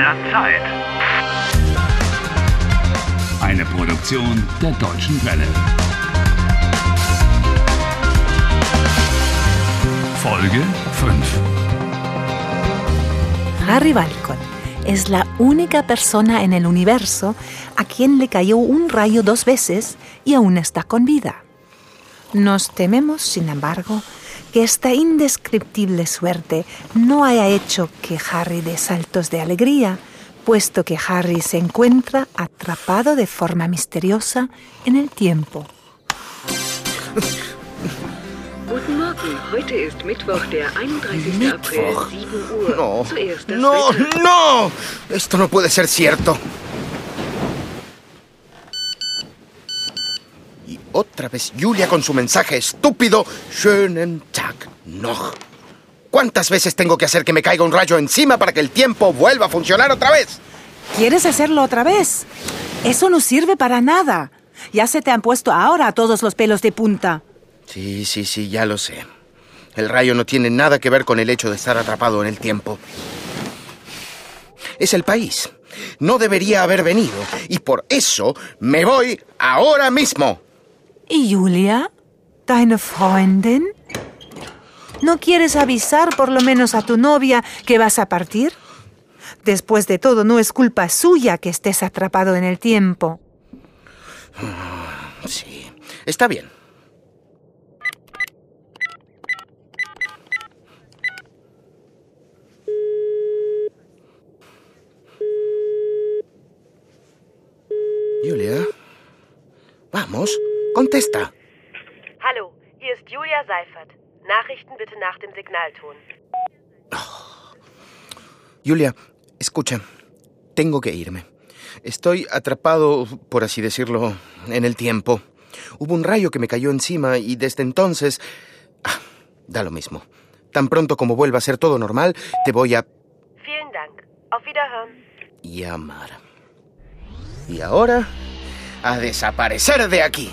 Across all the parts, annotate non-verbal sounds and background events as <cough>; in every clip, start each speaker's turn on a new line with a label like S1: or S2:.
S1: der Zeit.
S2: Eine Produktion der Deutschen Welle. Folge 5.
S3: Harry Balcon es la única persona en el universo a quien le cayó un rayo dos veces y aún está con vida. Nos tememos, sin embargo, que esta indescriptible suerte no haya hecho que Harry dé saltos de alegría, puesto que Harry se encuentra atrapado de forma misteriosa en el tiempo.
S4: Guten Morgen, heute ist Mittwoch, der 31. April,
S5: Mittwoch.
S4: 7 Uhr.
S5: No,
S4: Zuerst das
S5: no,
S4: Wetter.
S5: no. Esto no puede ser cierto. Otra vez Julia con su mensaje estúpido. Schönen Tag noch. ¿Cuántas veces tengo que hacer que me caiga un rayo encima para que el tiempo vuelva a funcionar otra vez?
S3: ¿Quieres hacerlo otra vez? Eso no sirve para nada. Ya se te han puesto ahora todos los pelos de punta.
S5: Sí, sí, sí, ya lo sé. El rayo no tiene nada que ver con el hecho de estar atrapado en el tiempo. Es el país. No debería haber venido. Y por eso me voy ahora mismo.
S3: ¿Y Julia? ¿Deine Freundin? ¿No quieres avisar por lo menos a tu novia que vas a partir? Después de todo, no es culpa suya que estés atrapado en el tiempo.
S5: Sí, está bien. Julia, vamos, contesta.
S6: Hallo, hier ist Julia Seifert. Nachrichten bitte nach dem Signalton.
S5: Julia, escucha, tengo que irme. Estoy atrapado, por así decirlo, en el tiempo. Hubo un rayo que me cayó encima y desde entonces... Ah, da lo mismo. Tan pronto como vuelva a ser todo normal, te voy a
S6: Vielen Dank. Auf Wiederhören.
S5: llamar. Y ahora, a desaparecer de aquí.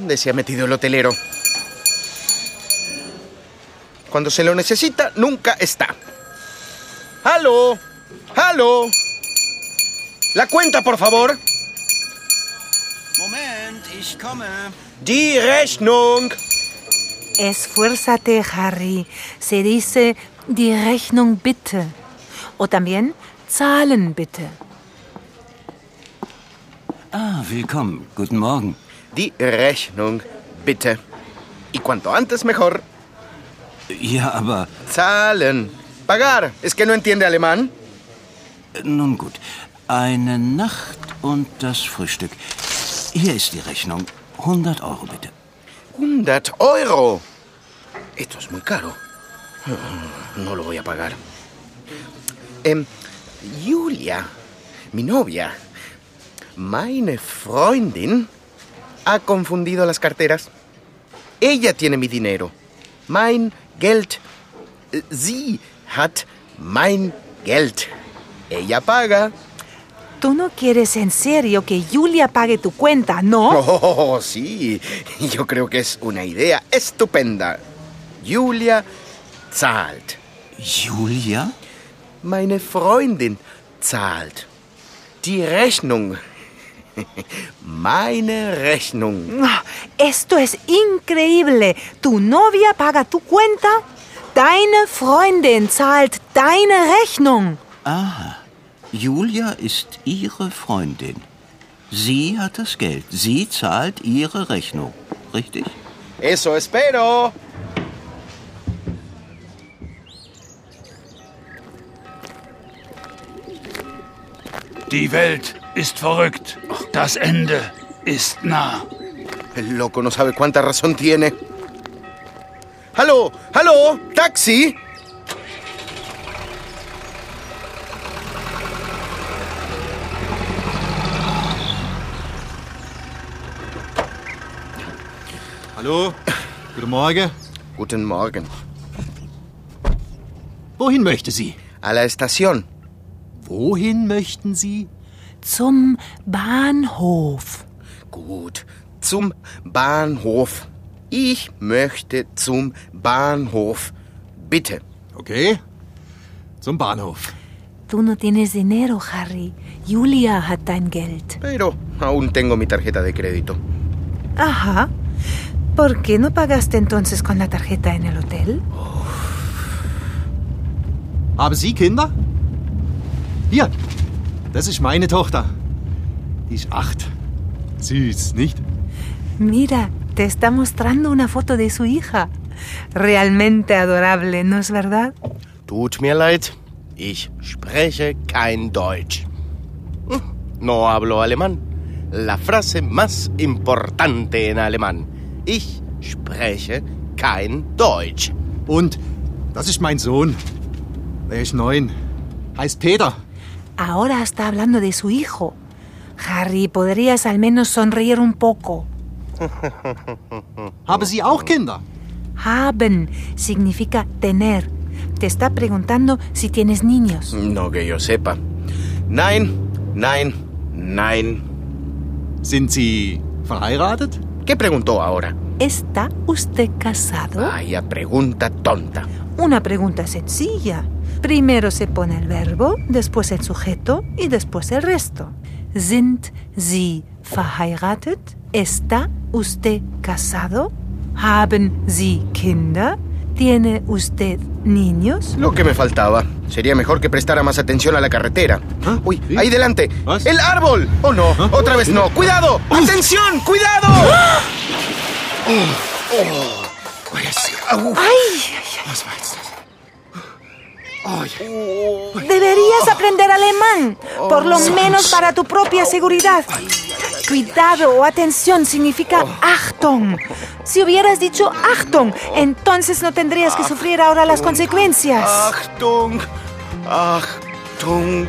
S5: ¿Dónde se ha metido el hotelero? Cuando se lo necesita, nunca está. ¡Halo! ¡Halo! La cuenta, por favor.
S7: Moment, ich komme.
S5: Die Rechnung.
S3: Esfuérzate, Harry. Se dice die Rechnung bitte. O también zahlen bitte.
S7: Ah, willkommen. Guten Morgen.
S5: Die Rechnung, bitte. Y cuanto antes mejor.
S7: Ja, aber
S5: Zahlen. Pagar. ¿Es que no entiende alemán?
S7: nun gut. Eine Nacht und das Frühstück. Hier ist die Rechnung. 100 Euro bitte.
S5: 100 Euro. Esto es muy caro. No lo voy a pagar. Em, Julia, mi novia, meine Freundin, ha confundido las carteras. Ella tiene mi dinero. Mein Geld. Sie hat mein Geld. Ella paga.
S3: Tú no quieres en serio que Julia pague tu cuenta, ¿no? <laughs>
S5: Oh, sí. Yo creo que es una idea estupenda. Julia zahlt.
S7: Julia?
S5: Meine Freundin zahlt. Die Rechnung. <laughs> Meine Rechnung.
S3: Ah, Esto es increíble. Tu novia paga tu cuenta. Deine Freundin zahlt deine Rechnung.
S7: Aha. Julia ist Ihre Freundin. Sie hat das Geld. Sie zahlt Ihre Rechnung. Richtig?
S5: Eso espero.
S2: Die Welt ist verrückt. Das Ende ist nah.
S5: El loco no sabe cuánta razón tiene. Hallo, hallo, Taxi!
S1: Hallo, guten Morgen.
S5: Guten Morgen.
S1: Wohin möchte sie?
S5: A la estación.
S1: Wohin möchten Sie?
S3: Zum Bahnhof.
S5: Gut. Zum Bahnhof. Ich möchte zum Bahnhof. Bitte.
S1: Okay. Zum Bahnhof.
S3: Tú no tienes dinero, Harry. Julia hat dein Geld.
S5: Pero aún tengo mi tarjeta de crédito.
S3: Ajá. ¿Por qué no pagaste entonces con la tarjeta en el hotel?
S1: Haben Sie Kinder? Hier. Das ist meine Tochter. Die ist acht. Süß, nicht?
S3: Mira, te está mostrando una foto de su hija. Realmente adorable, ¿no es verdad?
S8: Tut mir leid, ich spreche kein Deutsch. Hm, No hablo alemán. La frase más importante en alemán. Ich spreche kein Deutsch.
S1: Und das ist mein Sohn. Er ist neun. Heißt Peter.
S3: Ahora está hablando de su hijo. Harry, podrías al menos sonreír un poco. <laughs>
S1: Haben Sie auch Kinder?
S3: Haben significa tener. Te está preguntando si tienes niños.
S5: No que yo sepa. Nein, nein, nein.
S1: Sind Sie verheiratet?
S5: ¿Qué preguntó ahora?
S3: ¿Está usted casado?
S5: Vaya pregunta tonta.
S3: Una pregunta sencilla. Primero se pone el verbo, después el sujeto y después el resto. ¿Sind Sie verheiratet? ¿Está usted casado? ¿Haben Sie Kinder? ¿Tiene usted niños?
S5: Lo que me faltaba. Sería mejor que prestara más atención a la carretera.
S1: ¿Ah?
S5: Uy,
S1: ¿Sí?
S5: ahí delante.
S1: ¿Vas?
S5: ¡El árbol! ¡Oh no!
S1: ¿Ah?
S5: ¡Otra vez no! ¡Cuidado! ¡Atención! ¡Cuidado!
S3: ¡Ay!
S1: Was war jetzt das?
S3: Deberías aprender alemán, por lo menos para tu propia seguridad. Cuidado o atención significa Achtung. Si hubieras dicho Achtung, entonces no tendrías que sufrir ahora las consecuencias.
S5: Achtung! Achtung!